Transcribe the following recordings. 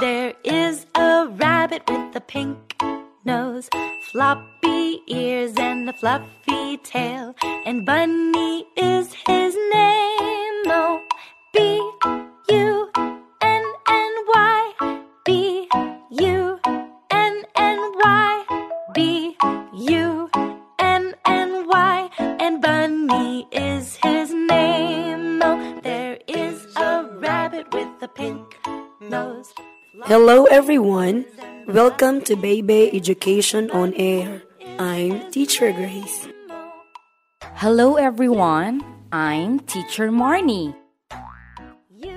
There is a rabbit with a pink nose, floppy ears, and a fluffy tail. And Bunny is his Hello, everyone. Welcome to Baby Education on Air. I'm Teacher Grace. Hello, everyone. I'm Teacher Marnie.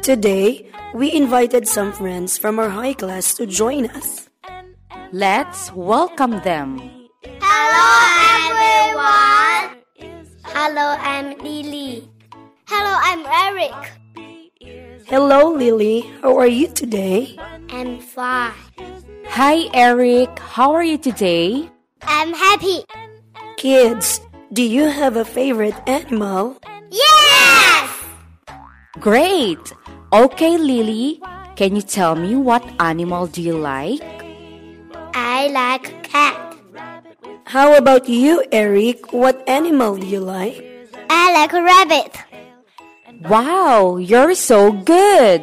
Today, we invited some friends from our high class to join us. Let's welcome them. Hello, everyone. Hello, I'm Lily. Hello, I'm Eric. Hello, Lily. How are you today? I'm fine. Hi, Eric. How are you today? I'm happy. Kids, do you have a favorite animal? Yes! Great. Okay, Lily. Can you tell me what animal do you like? I like cat. How about you, Eric? What animal do you like? I like a rabbit. Wow, you're so good.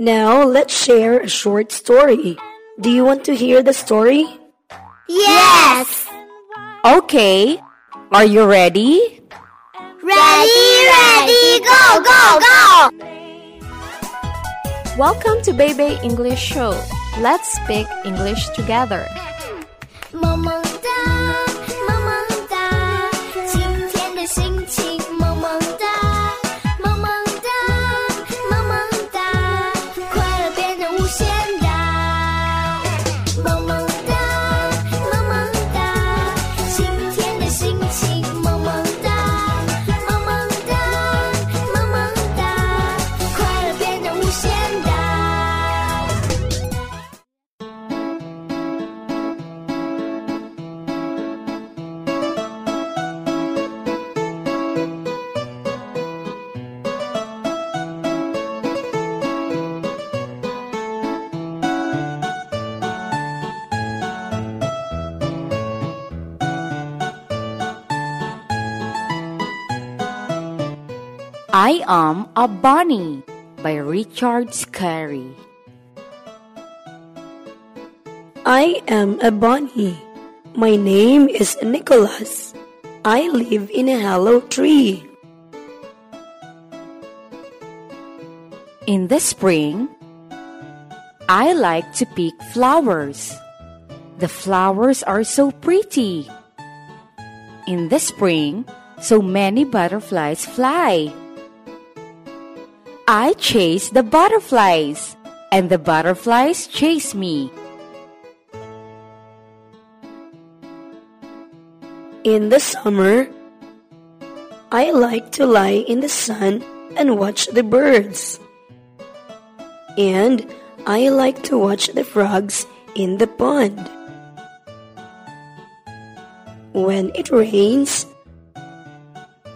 Now, let's share a short story. Do you want to hear the story? Yes! Okay. Are you ready? Ready, ready, go, go, go! Welcome to Baby English Show. Let's speak English together. I Am a Bunny by Richard Scarry. I am a bunny. My name is Nicholas. I live in a hollow tree. In the spring, I like to pick flowers. The flowers are so pretty. In the spring, so many butterflies fly. I chase the butterflies, and the butterflies chase me. In the summer, I like to lie in the sun and watch the birds. And I like to watch the frogs in the pond. When it rains,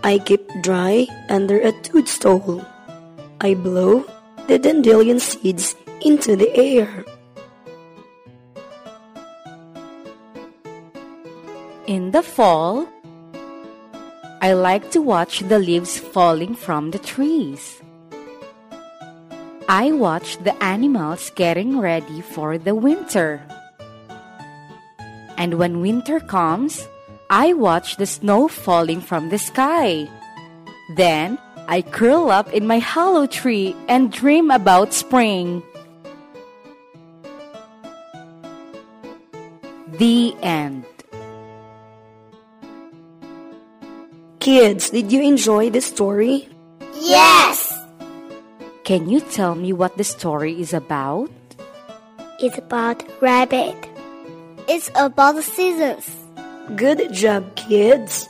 I keep dry under a toadstool. I blow the dandelion seeds into the air. In the fall, I like to watch the leaves falling from the trees. I watch the animals getting ready for the winter. And when winter comes, I watch the snow falling from the sky. Then I curl up in my hollow tree and dream about spring. The end. Kids, did you enjoy the story? Yes! Can you tell me what the story is about? It's about rabbit. It's about the seasons. Good job, kids.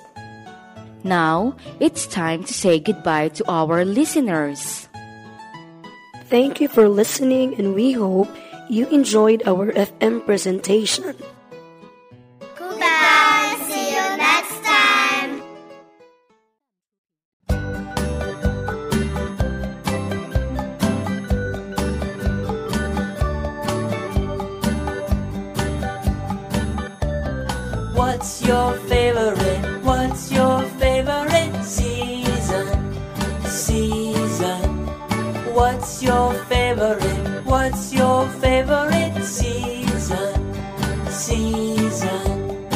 Now, it's time to say goodbye to our listeners. Thank you for listening, and we hope you enjoyed our FM presentation. Goodbye! See you next time! What's your favorite? What's your What's your favorite? What's your favorite season? Season.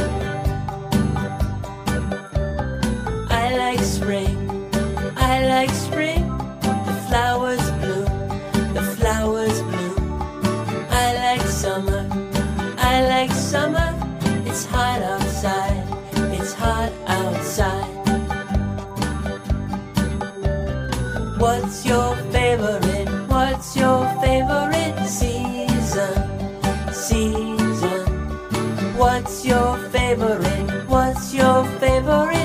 I like spring. I like spring. What's your favorite? What's your favorite season? Season. What's your favorite? What's your favorite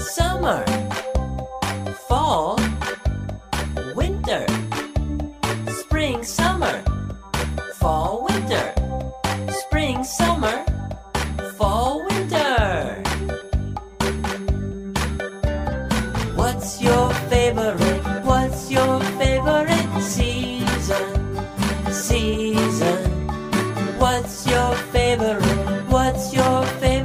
summer, fall, winter, spring, summer, fall, winter, spring, summer, fall, winter. What's your favorite? What's your favorite season? Season. What's your favorite? What's your favorite?